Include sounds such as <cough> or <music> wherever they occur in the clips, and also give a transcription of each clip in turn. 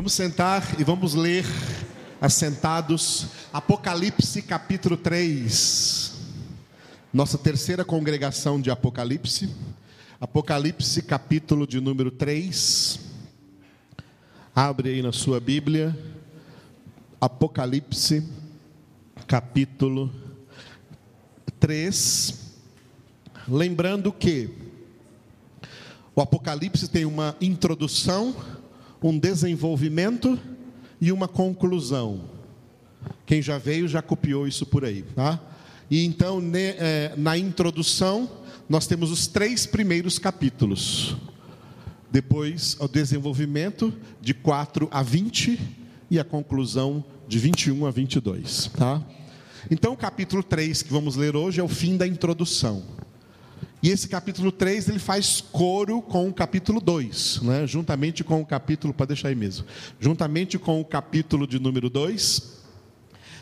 Vamos sentar e vamos ler, assentados, Apocalipse capítulo 3. Nossa terceira congregação de Apocalipse. Apocalipse capítulo de número 3. Abre aí na sua Bíblia. Apocalipse capítulo 3. Lembrando que o Apocalipse tem uma introdução um desenvolvimento e uma conclusão. Quem já veio já copiou isso por aí, tá? E então, é, na introdução, nós temos os três primeiros capítulos. Depois, o desenvolvimento de 4 a 20 e a conclusão de 21 a 22, tá? Então, o capítulo 3 que vamos ler hoje é o fim da introdução. E esse capítulo 3 ele faz coro com o capítulo 2, né? juntamente com o capítulo, para deixar aí mesmo, juntamente com o capítulo de número 2.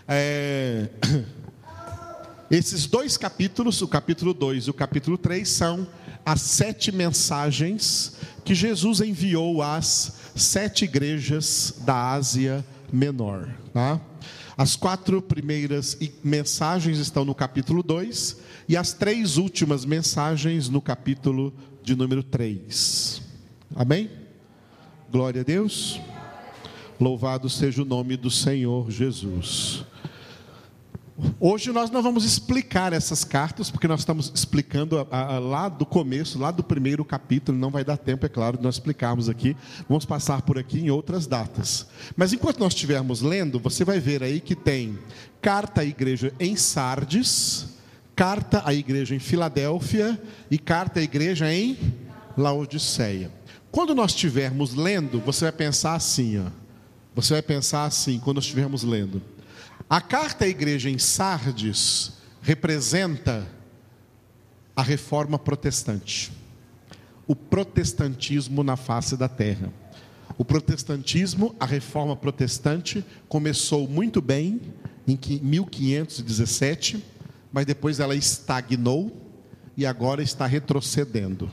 É... <coughs> Esses dois capítulos, o capítulo 2 e o capítulo 3, são as sete mensagens que Jesus enviou às sete igrejas da Ásia Menor. Tá? As quatro primeiras mensagens estão no capítulo 2 e as três últimas mensagens no capítulo de número 3. Amém? Glória a Deus. Louvado seja o nome do Senhor Jesus. Hoje nós não vamos explicar essas cartas, porque nós estamos explicando a, a, lá do começo, lá do primeiro capítulo, não vai dar tempo, é claro, de nós explicarmos aqui. Vamos passar por aqui em outras datas. Mas enquanto nós estivermos lendo, você vai ver aí que tem carta à igreja em Sardes, carta à igreja em Filadélfia e carta à igreja em Laodiceia. Quando nós estivermos lendo, você vai pensar assim, ó. Você vai pensar assim, quando nós estivermos lendo. A carta à igreja em Sardes representa a reforma protestante, o protestantismo na face da terra. O protestantismo, a reforma protestante, começou muito bem em 1517, mas depois ela estagnou e agora está retrocedendo.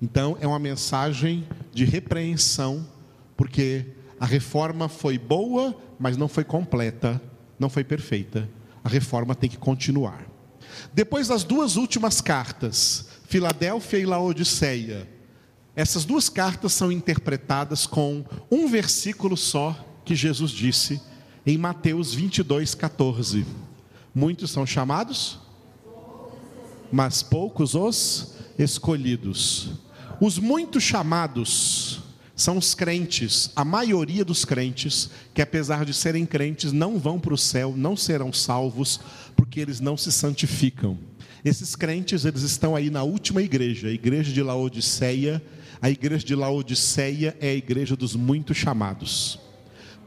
Então, é uma mensagem de repreensão, porque a reforma foi boa, mas não foi completa não foi perfeita. A reforma tem que continuar. Depois das duas últimas cartas, Filadélfia e Laodiceia, essas duas cartas são interpretadas com um versículo só que Jesus disse em Mateus 22, 14. Muitos são chamados, mas poucos os escolhidos. Os muitos chamados são os crentes, a maioria dos crentes, que apesar de serem crentes, não vão para o céu, não serão salvos, porque eles não se santificam. Esses crentes, eles estão aí na última igreja, a igreja de Laodiceia. A igreja de Laodiceia é a igreja dos muitos chamados.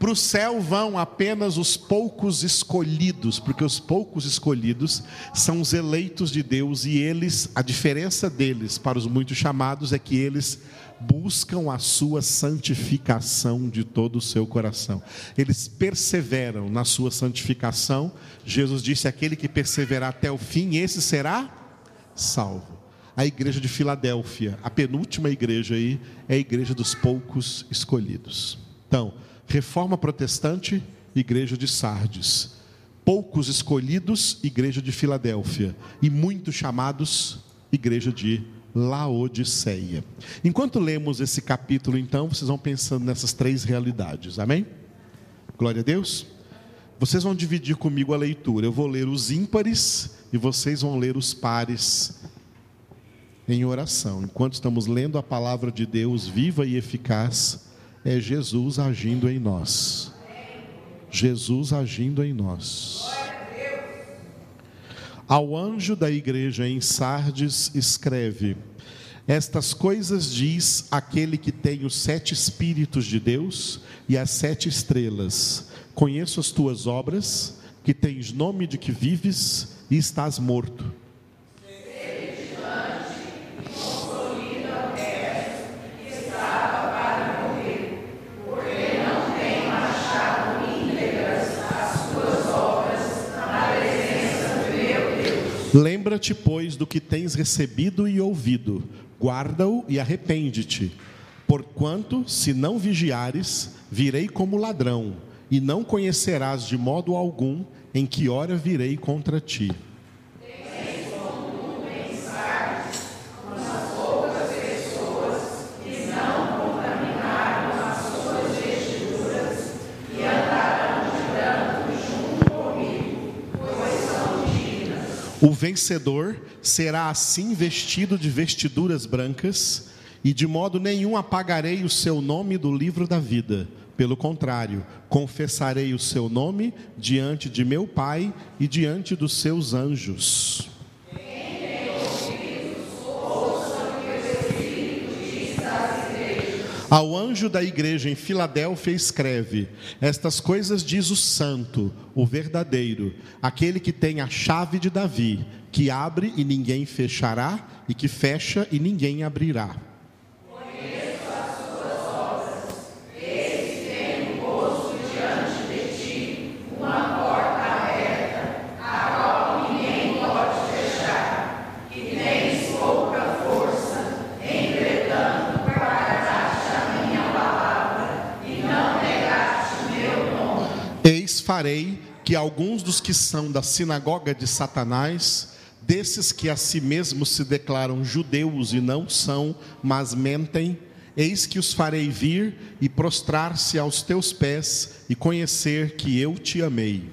Para o céu vão apenas os poucos escolhidos, porque os poucos escolhidos são os eleitos de Deus e eles, a diferença deles para os muitos chamados é que eles buscam a sua santificação de todo o seu coração. Eles perseveram na sua santificação. Jesus disse: aquele que perseverar até o fim, esse será salvo. A igreja de Filadélfia, a penúltima igreja aí, é a igreja dos poucos escolhidos. Então, reforma protestante, igreja de Sardes. Poucos escolhidos, igreja de Filadélfia. E muitos chamados, igreja de Laodiceia. Enquanto lemos esse capítulo, então, vocês vão pensando nessas três realidades, amém? Glória a Deus. Vocês vão dividir comigo a leitura. Eu vou ler os ímpares e vocês vão ler os pares em oração. Enquanto estamos lendo a palavra de Deus viva e eficaz, é Jesus agindo em nós. Jesus agindo em nós. Ao anjo da igreja em Sardes, escreve: Estas coisas diz aquele que tem os sete Espíritos de Deus e as sete estrelas. Conheço as tuas obras, que tens nome de que vives e estás morto Lembra-te, pois, do que tens recebido e ouvido, guarda-o e arrepende-te. Porquanto, se não vigiares, virei como ladrão, e não conhecerás de modo algum em que hora virei contra ti. O vencedor será assim vestido de vestiduras brancas, e de modo nenhum apagarei o seu nome do livro da vida. Pelo contrário, confessarei o seu nome diante de meu Pai e diante dos seus anjos. Ao anjo da igreja em Filadélfia escreve: Estas coisas diz o santo, o verdadeiro, aquele que tem a chave de Davi, que abre e ninguém fechará, e que fecha e ninguém abrirá. Farei que alguns dos que são da sinagoga de Satanás, desses que a si mesmos se declaram judeus e não são, mas mentem, eis que os farei vir e prostrar-se aos teus pés e conhecer que eu te amei.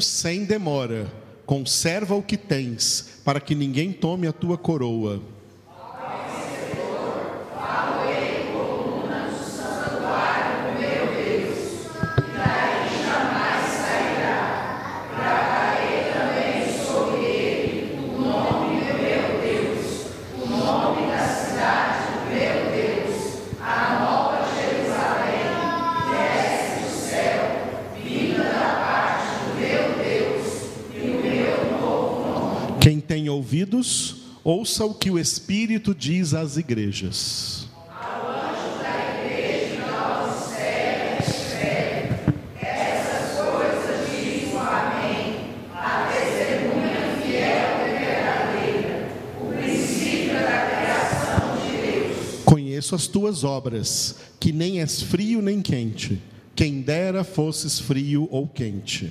Sem demora, conserva o que tens, para que ninguém tome a tua coroa. Ouvidos, ouça o que o Espírito diz às igrejas. Conheço as tuas obras, que nem és frio nem quente. Quem dera fosses frio ou quente.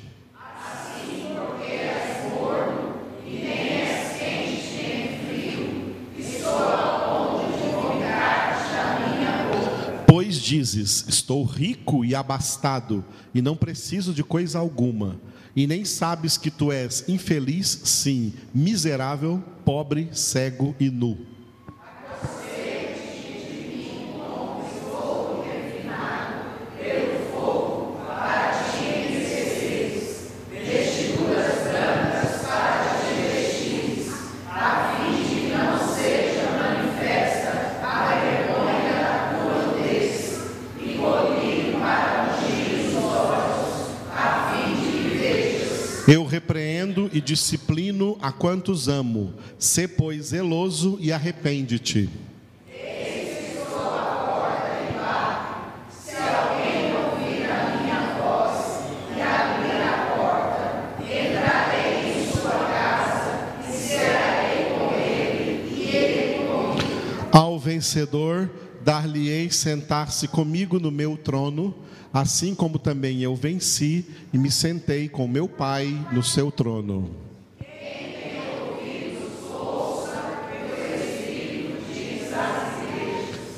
Dizes: Estou rico e abastado, e não preciso de coisa alguma, e nem sabes que tu és infeliz, sim, miserável, pobre, cego e nu. Eu repreendo e disciplino a quantos amo. Sê, pois, zeloso e arrepende-te. Ao vencedor, dar-lhe-ei sentar-se comigo no meu trono assim como também eu venci e me sentei com meu Pai no seu trono.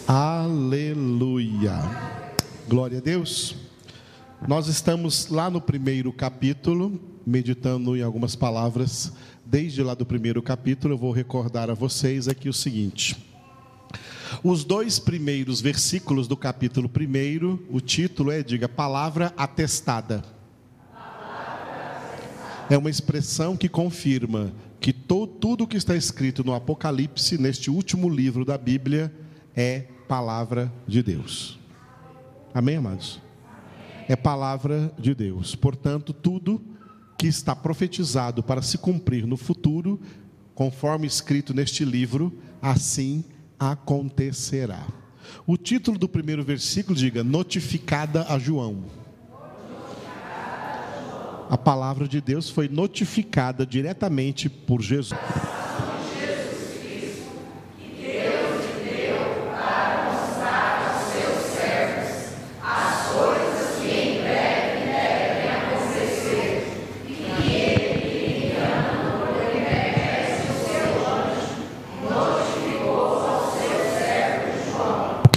Aleluia. Glória a Deus. Nós estamos lá no primeiro capítulo, meditando em algumas palavras. Desde lá do primeiro capítulo, eu vou recordar a vocês aqui o seguinte. Os dois primeiros versículos do capítulo 1, o título é, diga, Palavra Atestada. É uma expressão que confirma que to, tudo que está escrito no Apocalipse, neste último livro da Bíblia, é palavra de Deus. Amém, amados? É palavra de Deus. Portanto, tudo que está profetizado para se cumprir no futuro conforme escrito neste livro, assim acontecerá. O título do primeiro versículo diga: Notificada a João. A palavra de Deus foi notificada diretamente por Jesus.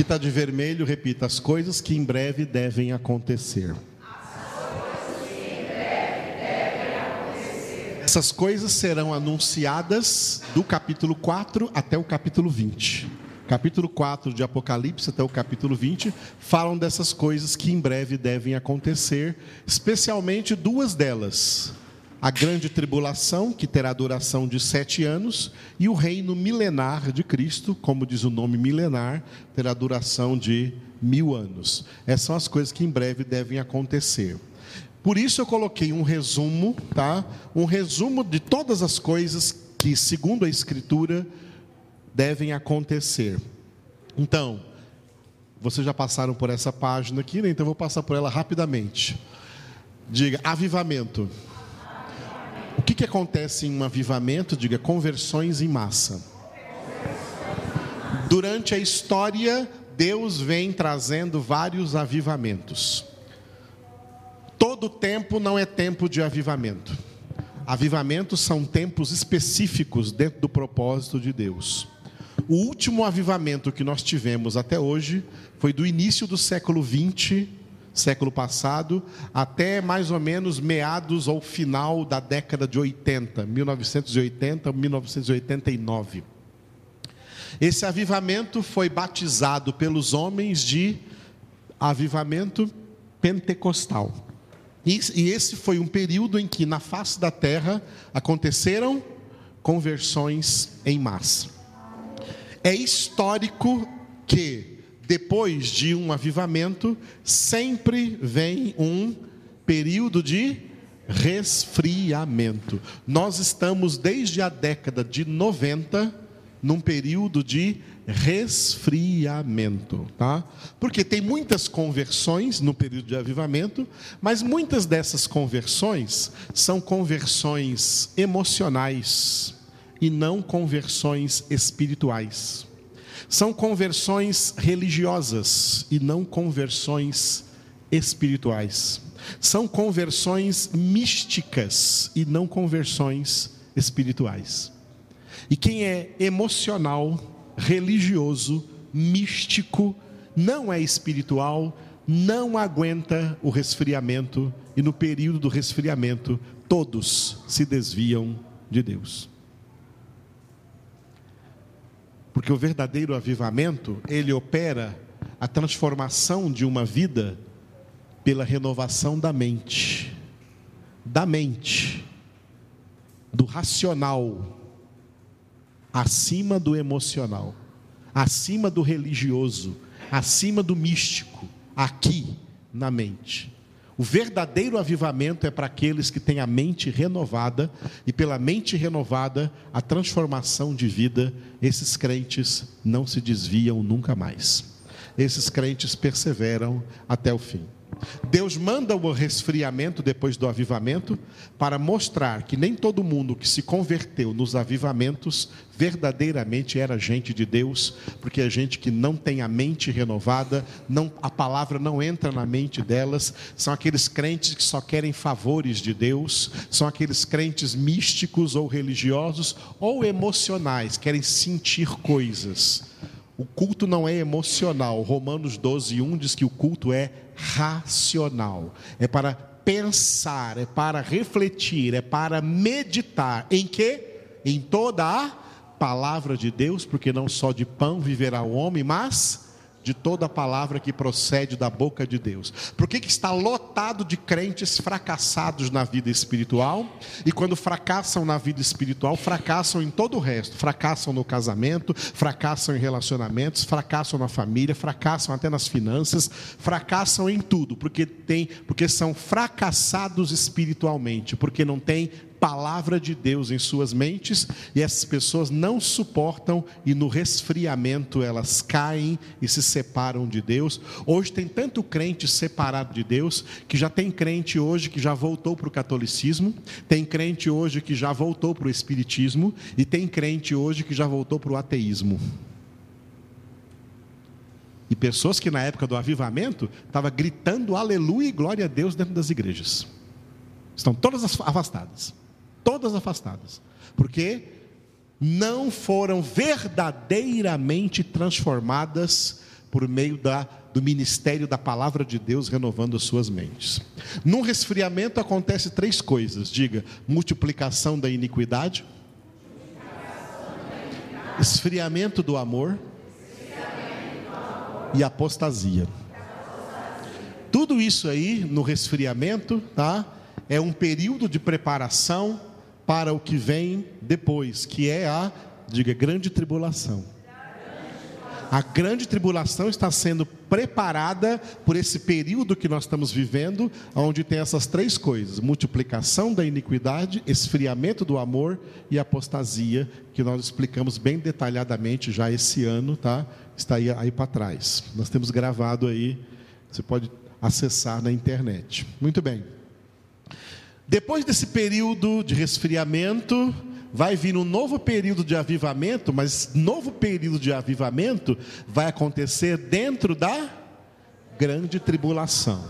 está de vermelho, repita: as coisas que em breve devem acontecer. Essas coisas serão anunciadas do capítulo 4 até o capítulo 20. Capítulo 4 de Apocalipse até o capítulo 20 falam dessas coisas que em breve devem acontecer, especialmente duas delas a grande tribulação, que terá duração de sete anos, e o reino milenar de Cristo, como diz o nome milenar, terá duração de mil anos. Essas são as coisas que em breve devem acontecer. Por isso eu coloquei um resumo, tá? Um resumo de todas as coisas que, segundo a Escritura, devem acontecer. Então, vocês já passaram por essa página aqui, né? então eu vou passar por ela rapidamente. Diga, avivamento que, que acontece em um avivamento? Diga, conversões em massa. Durante a história, Deus vem trazendo vários avivamentos. Todo tempo não é tempo de avivamento. Avivamentos são tempos específicos dentro do propósito de Deus. O último avivamento que nós tivemos até hoje foi do início do século 20 século passado, até mais ou menos meados ou final da década de 80, 1980, 1989. Esse avivamento foi batizado pelos homens de avivamento pentecostal. E, esse foi um período em que na face da terra aconteceram conversões em massa. É histórico que depois de um avivamento, sempre vem um período de resfriamento. Nós estamos desde a década de 90 num período de resfriamento, tá? Porque tem muitas conversões no período de avivamento, mas muitas dessas conversões são conversões emocionais e não conversões espirituais. São conversões religiosas e não conversões espirituais. São conversões místicas e não conversões espirituais. E quem é emocional, religioso, místico, não é espiritual, não aguenta o resfriamento e no período do resfriamento todos se desviam de Deus. Porque o verdadeiro avivamento, ele opera a transformação de uma vida pela renovação da mente. Da mente. Do racional acima do emocional, acima do religioso, acima do místico, aqui na mente. O verdadeiro avivamento é para aqueles que têm a mente renovada, e pela mente renovada, a transformação de vida, esses crentes não se desviam nunca mais. Esses crentes perseveram até o fim. Deus manda o resfriamento depois do avivamento para mostrar que nem todo mundo que se converteu nos avivamentos verdadeiramente era gente de Deus, porque é gente que não tem a mente renovada, não, a palavra não entra na mente delas, são aqueles crentes que só querem favores de Deus, são aqueles crentes místicos ou religiosos ou emocionais, querem sentir coisas. O culto não é emocional. Romanos 12, 1 diz que o culto é racional. É para pensar, é para refletir, é para meditar. Em que? Em toda a palavra de Deus, porque não só de pão viverá o homem, mas de toda palavra que procede da boca de Deus. Por que, que está lotado de crentes fracassados na vida espiritual? E quando fracassam na vida espiritual, fracassam em todo o resto. Fracassam no casamento, fracassam em relacionamentos, fracassam na família, fracassam até nas finanças, fracassam em tudo, porque tem, porque são fracassados espiritualmente, porque não têm palavra de Deus em suas mentes e essas pessoas não suportam e no resfriamento elas caem e se separam de Deus. Hoje tem tanto crente separado de Deus que já tem crente hoje que já voltou para o catolicismo, tem crente hoje que já voltou para o espiritismo e tem crente hoje que já voltou para o ateísmo. E pessoas que na época do avivamento estavam gritando aleluia e glória a Deus dentro das igrejas. Estão todas afastadas. Todas afastadas. Porque não foram verdadeiramente transformadas por meio da, do ministério da palavra de Deus renovando as suas mentes. Num resfriamento acontece três coisas: diga, multiplicação da iniquidade, esfriamento do amor e apostasia. Tudo isso aí no resfriamento, tá? É um período de preparação para o que vem depois, que é a, diga, grande tribulação. A grande tribulação está sendo preparada por esse período que nós estamos vivendo, onde tem essas três coisas: multiplicação da iniquidade, esfriamento do amor e apostasia, que nós explicamos bem detalhadamente já esse ano, tá? Está aí, aí para trás. Nós temos gravado aí, você pode acessar na internet. Muito bem. Depois desse período de resfriamento, vai vir um novo período de avivamento, mas novo período de avivamento vai acontecer dentro da grande tribulação.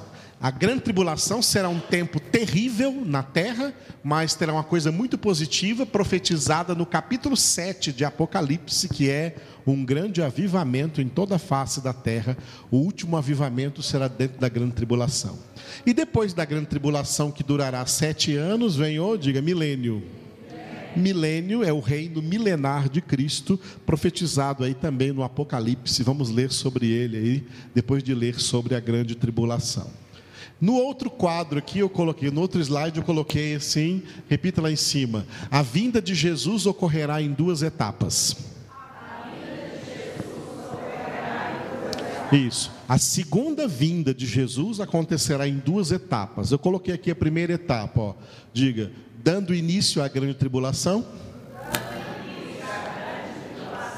A grande tribulação será um tempo terrível na terra, mas terá uma coisa muito positiva profetizada no capítulo 7 de Apocalipse, que é um grande avivamento em toda a face da terra. O último avivamento será dentro da grande tribulação. E depois da grande tribulação, que durará sete anos, vem o, diga, milênio milênio é o reino milenar de Cristo, profetizado aí também no Apocalipse. Vamos ler sobre ele aí, depois de ler sobre a grande tribulação. No outro quadro aqui eu coloquei, no outro slide eu coloquei assim, repita lá em cima: a vinda de Jesus ocorrerá em duas etapas. Isso. A segunda vinda de Jesus acontecerá em duas etapas. Eu coloquei aqui a primeira etapa, ó. Diga, dando início à grande tribulação.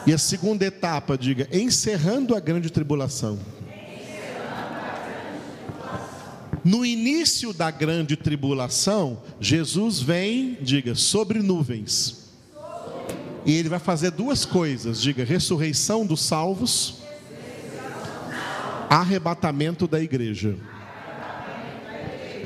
E a segunda etapa, diga, encerrando a grande tribulação. No início da grande tribulação, Jesus vem, diga, sobre nuvens. E ele vai fazer duas coisas: diga, ressurreição dos salvos, arrebatamento da igreja.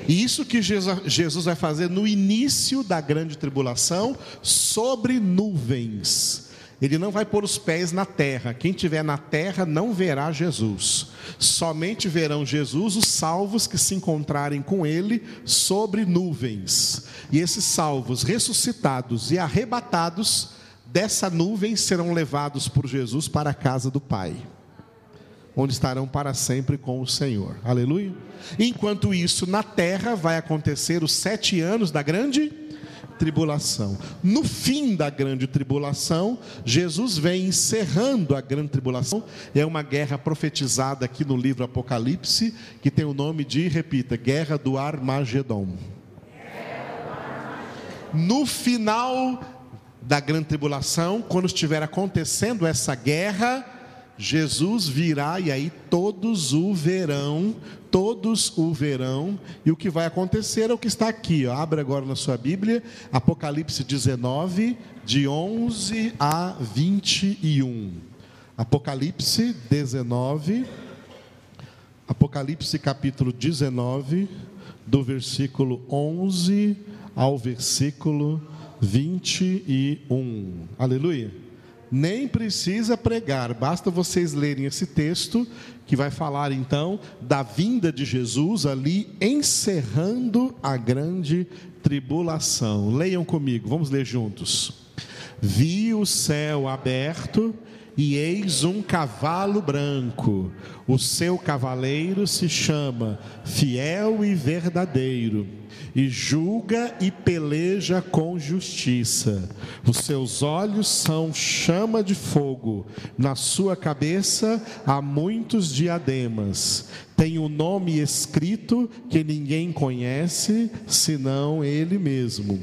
E isso que Jesus vai fazer no início da grande tribulação, sobre nuvens. Ele não vai pôr os pés na terra. Quem tiver na terra não verá Jesus. Somente verão Jesus os salvos que se encontrarem com ele sobre nuvens. E esses salvos ressuscitados e arrebatados dessa nuvem serão levados por Jesus para a casa do Pai onde estarão para sempre com o Senhor. Aleluia. Enquanto isso, na terra vai acontecer os sete anos da grande tribulação. No fim da grande tribulação, Jesus vem encerrando a grande tribulação. É uma guerra profetizada aqui no livro Apocalipse, que tem o nome de, repita, Guerra do Armagedon. No final da grande tribulação, quando estiver acontecendo essa guerra, Jesus virá e aí todos o verão, todos o verão, e o que vai acontecer é o que está aqui, ó. abre agora na sua Bíblia, Apocalipse 19, de 11 a 21. Apocalipse 19, Apocalipse capítulo 19, do versículo 11 ao versículo 21. Aleluia nem precisa pregar, basta vocês lerem esse texto que vai falar então da vinda de Jesus ali encerrando a grande tribulação. Leiam comigo, vamos ler juntos. Vi o céu aberto e eis um cavalo branco. O seu cavaleiro se chama Fiel e Verdadeiro e julga e peleja com justiça. Os seus olhos são chama de fogo, na sua cabeça há muitos diademas tem um nome escrito que ninguém conhece, senão ele mesmo.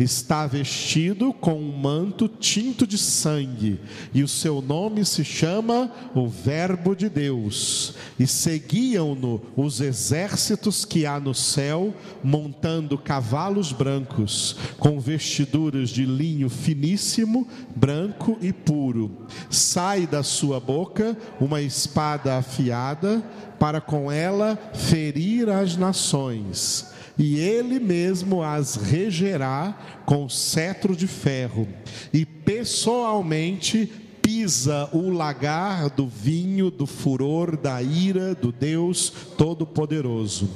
Está vestido com um manto tinto de sangue, e o seu nome se chama o Verbo de Deus. E seguiam-no os exércitos que há no céu, montando cavalos brancos, com vestiduras de linho finíssimo, branco e puro. Sai da sua boca uma espada afiada, para com ela ferir as nações, e ele mesmo as regerá com cetro de ferro, e pessoalmente pisa o lagar do vinho do furor da ira do Deus Todo-Poderoso.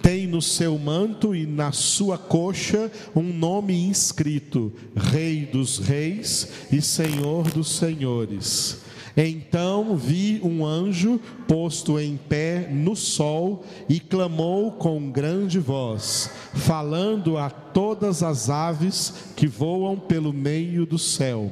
Tem no seu manto e na sua coxa um nome inscrito: Rei dos Reis e Senhor dos Senhores. Então vi um anjo posto em pé no sol e clamou com grande voz, falando a todas as aves que voam pelo meio do céu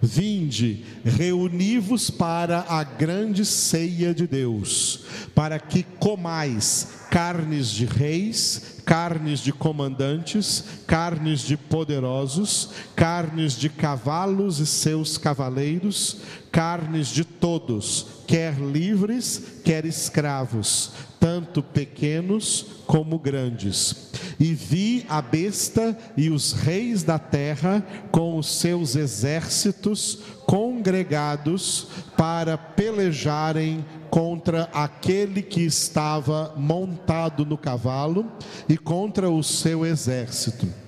Vinde, reuni-vos para a grande ceia de Deus, para que comais carnes de reis, carnes de comandantes, carnes de poderosos, carnes de cavalos e seus cavaleiros, carnes de todos, quer livres, quer escravos, tanto pequenos como grandes. E vi a besta e os reis da terra com os seus exércitos congregados para pelejarem contra aquele que estava montado no cavalo e contra o seu exército.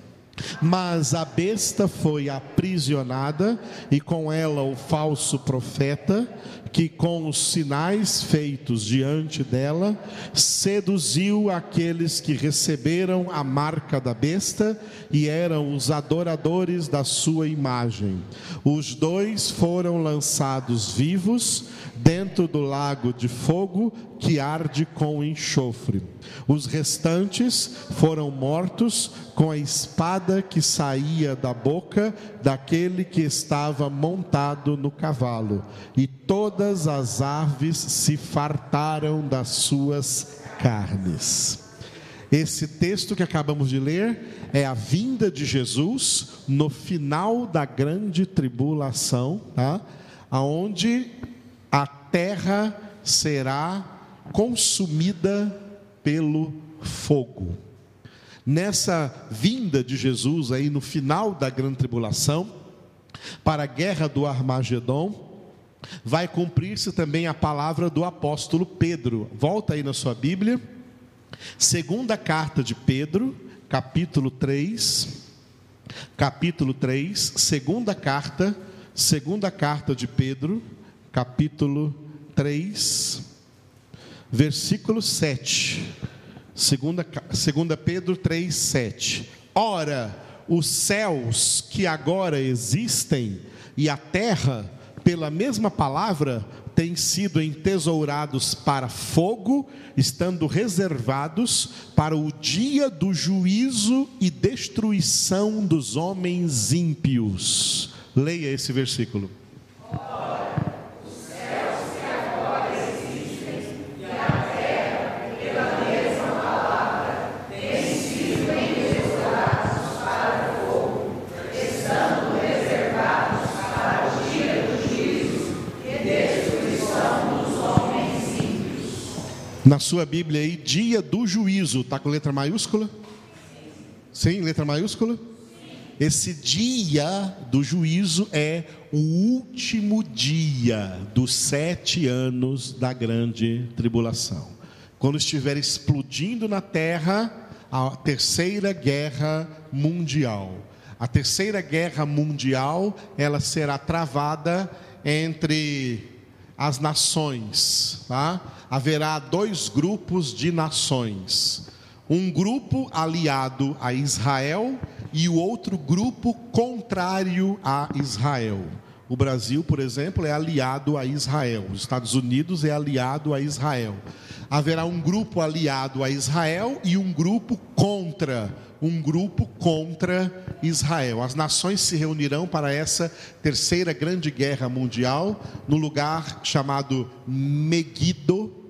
Mas a besta foi aprisionada e com ela o falso profeta, que com os sinais feitos diante dela, seduziu aqueles que receberam a marca da besta e eram os adoradores da sua imagem. Os dois foram lançados vivos dentro do lago de fogo que arde com enxofre. Os restantes foram mortos com a espada que saía da boca daquele que estava montado no cavalo, e todas as aves se fartaram das suas carnes. Esse texto que acabamos de ler é a vinda de Jesus no final da grande tribulação, tá? aonde a terra será consumida pelo fogo. Nessa vinda de Jesus aí no final da grande tribulação, para a guerra do Armagedon, vai cumprir-se também a palavra do apóstolo Pedro. Volta aí na sua Bíblia. Segunda carta de Pedro, capítulo 3. Capítulo 3, segunda carta, segunda carta de Pedro, capítulo 3 versículo 7. Segunda, segunda Pedro 3, 7. Ora, os céus que agora existem e a terra, pela mesma palavra, têm sido entesourados para fogo, estando reservados para o dia do juízo e destruição dos homens ímpios. Leia esse versículo. Na sua Bíblia aí, dia do juízo, está com letra maiúscula? Sim, letra maiúscula? Esse dia do juízo é o último dia dos sete anos da grande tribulação. Quando estiver explodindo na terra a terceira guerra mundial. A terceira guerra mundial, ela será travada entre as nações, tá? haverá dois grupos de nações. Um grupo aliado a Israel e o outro grupo contrário a Israel. O Brasil, por exemplo, é aliado a Israel. Os Estados Unidos é aliado a Israel. Haverá um grupo aliado a Israel e um grupo contra um grupo contra Israel. As nações se reunirão para essa terceira grande guerra mundial no lugar chamado Megiddo,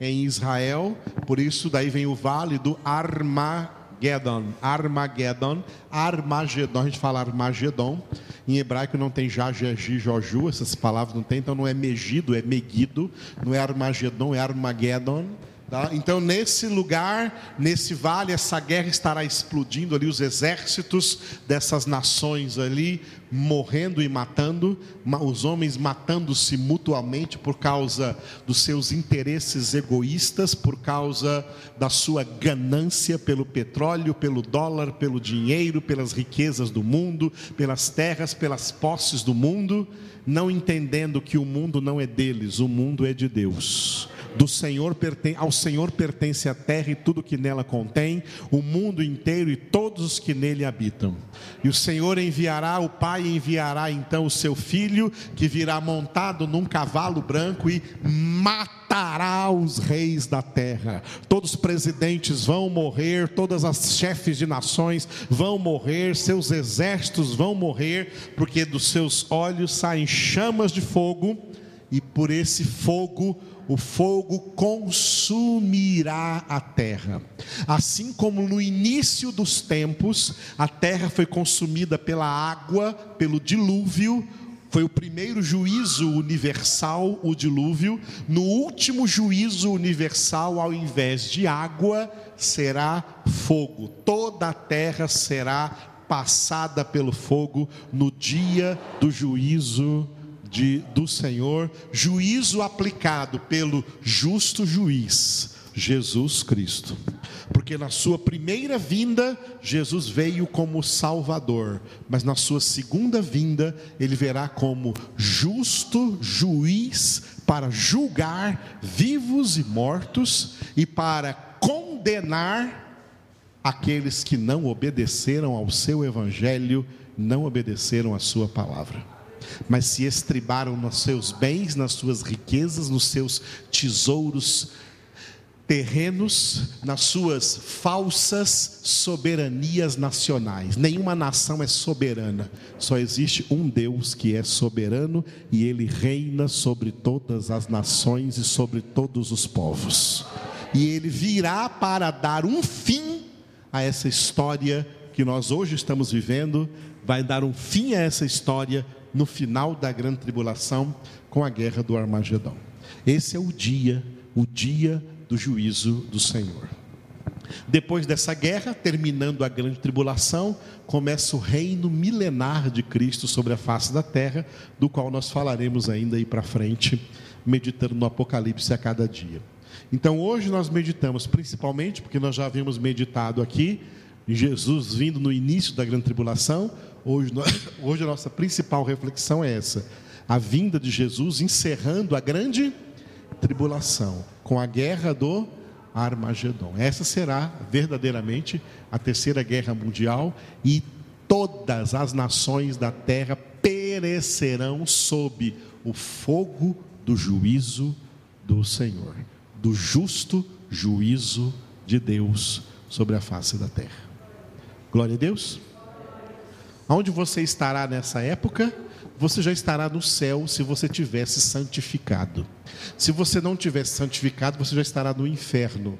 em Israel, por isso daí vem o vale do Armagedon. Armagedon, Armagedon, a gente fala Armagedon. Em hebraico não tem já, Joju, essas palavras não tem, então não é Megido, é Megido, não é Armagedon, é Armagedon. Tá? Então, nesse lugar, nesse vale, essa guerra estará explodindo ali, os exércitos dessas nações ali morrendo e matando, os homens matando-se mutuamente por causa dos seus interesses egoístas, por causa da sua ganância pelo petróleo, pelo dólar, pelo dinheiro, pelas riquezas do mundo, pelas terras, pelas posses do mundo, não entendendo que o mundo não é deles, o mundo é de Deus do Senhor ao Senhor pertence a terra e tudo que nela contém, o mundo inteiro e todos os que nele habitam. E o Senhor enviará, o Pai enviará então o seu filho, que virá montado num cavalo branco e matará os reis da terra. Todos os presidentes vão morrer, todas as chefes de nações vão morrer, seus exércitos vão morrer, porque dos seus olhos saem chamas de fogo, e por esse fogo o fogo consumirá a terra. Assim como no início dos tempos, a terra foi consumida pela água, pelo dilúvio, foi o primeiro juízo universal, o dilúvio. No último juízo universal, ao invés de água, será fogo. Toda a terra será passada pelo fogo no dia do juízo de, do Senhor, juízo aplicado pelo justo juiz, Jesus Cristo. Porque na sua primeira vinda, Jesus veio como Salvador, mas na sua segunda vinda, ele verá como justo juiz para julgar vivos e mortos e para condenar aqueles que não obedeceram ao seu evangelho, não obedeceram à sua palavra mas se estribaram nos seus bens, nas suas riquezas, nos seus tesouros terrenos, nas suas falsas soberanias nacionais. Nenhuma nação é soberana, só existe um Deus que é soberano e ele reina sobre todas as nações e sobre todos os povos. E ele virá para dar um fim a essa história que nós hoje estamos vivendo, vai dar um fim a essa história no final da grande tribulação com a guerra do Armagedão. Esse é o dia, o dia do juízo do Senhor. Depois dessa guerra, terminando a grande tribulação, começa o reino milenar de Cristo sobre a face da terra, do qual nós falaremos ainda aí para frente, meditando no Apocalipse a cada dia. Então hoje nós meditamos principalmente, porque nós já havíamos meditado aqui, Jesus vindo no início da grande tribulação, Hoje, <laughs> hoje a nossa principal reflexão é essa: a vinda de Jesus encerrando a grande tribulação com a guerra do Armagedon. Essa será verdadeiramente a terceira guerra mundial e todas as nações da terra perecerão sob o fogo do juízo do Senhor, do justo juízo de Deus sobre a face da terra. Glória a Deus. Onde você estará nessa época? Você já estará no céu se você tivesse santificado. Se você não tivesse santificado, você já estará no inferno.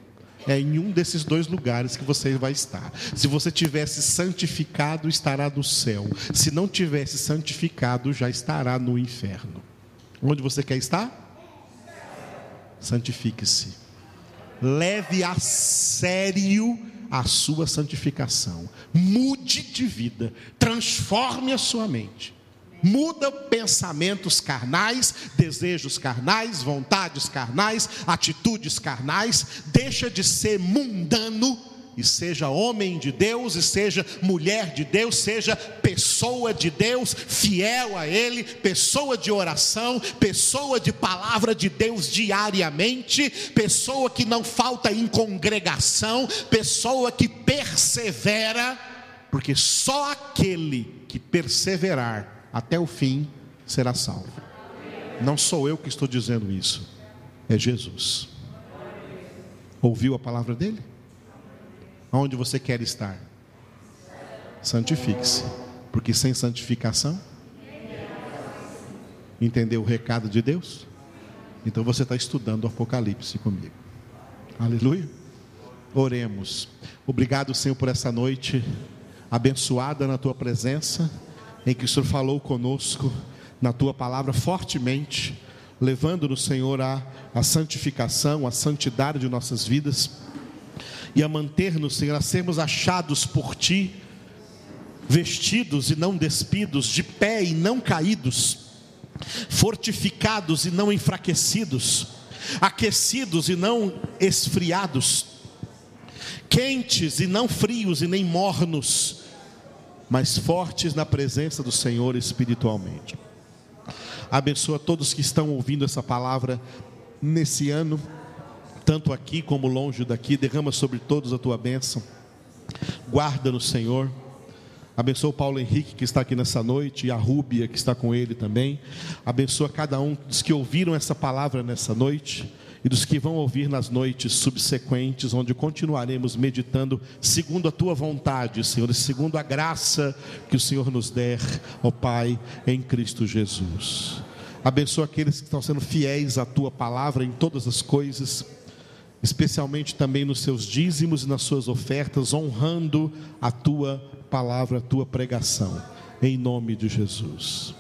É em um desses dois lugares que você vai estar. Se você tivesse santificado, estará no céu. Se não tivesse santificado, já estará no inferno. Onde você quer estar? Santifique-se. Leve a sério a sua santificação. Mude de vida, transforme a sua mente. Muda pensamentos carnais, desejos carnais, vontades carnais, atitudes carnais, deixa de ser mundano e seja homem de Deus, e seja mulher de Deus, seja pessoa de Deus, fiel a Ele, pessoa de oração, pessoa de palavra de Deus diariamente, pessoa que não falta em congregação, pessoa que persevera, porque só aquele que perseverar até o fim será salvo. Não sou eu que estou dizendo isso, é Jesus. Ouviu a palavra dele? Onde você quer estar? Santifique-se. Porque sem santificação, entendeu o recado de Deus? Então você está estudando o Apocalipse comigo. Aleluia. Oremos. Obrigado, Senhor, por essa noite abençoada na tua presença, em que o Senhor falou conosco na tua palavra fortemente, levando-nos, Senhor, a santificação, a santidade de nossas vidas e a manter-nos, Senhor, a sermos achados por ti, vestidos e não despidos, de pé e não caídos, fortificados e não enfraquecidos, aquecidos e não esfriados, quentes e não frios e nem mornos, mas fortes na presença do Senhor espiritualmente. Abençoa todos que estão ouvindo essa palavra nesse ano, tanto aqui como longe daqui, derrama sobre todos a tua bênção. Guarda no Senhor. Abençoa o Paulo Henrique que está aqui nessa noite e a Rúbia que está com ele também. Abençoa cada um dos que ouviram essa palavra nessa noite e dos que vão ouvir nas noites subsequentes, onde continuaremos meditando segundo a tua vontade, Senhor, e segundo a graça que o Senhor nos der, ó Pai, em Cristo Jesus. Abençoa aqueles que estão sendo fiéis à tua palavra em todas as coisas, especialmente também nos seus dízimos e nas suas ofertas, honrando a tua palavra, a tua pregação, em nome de Jesus.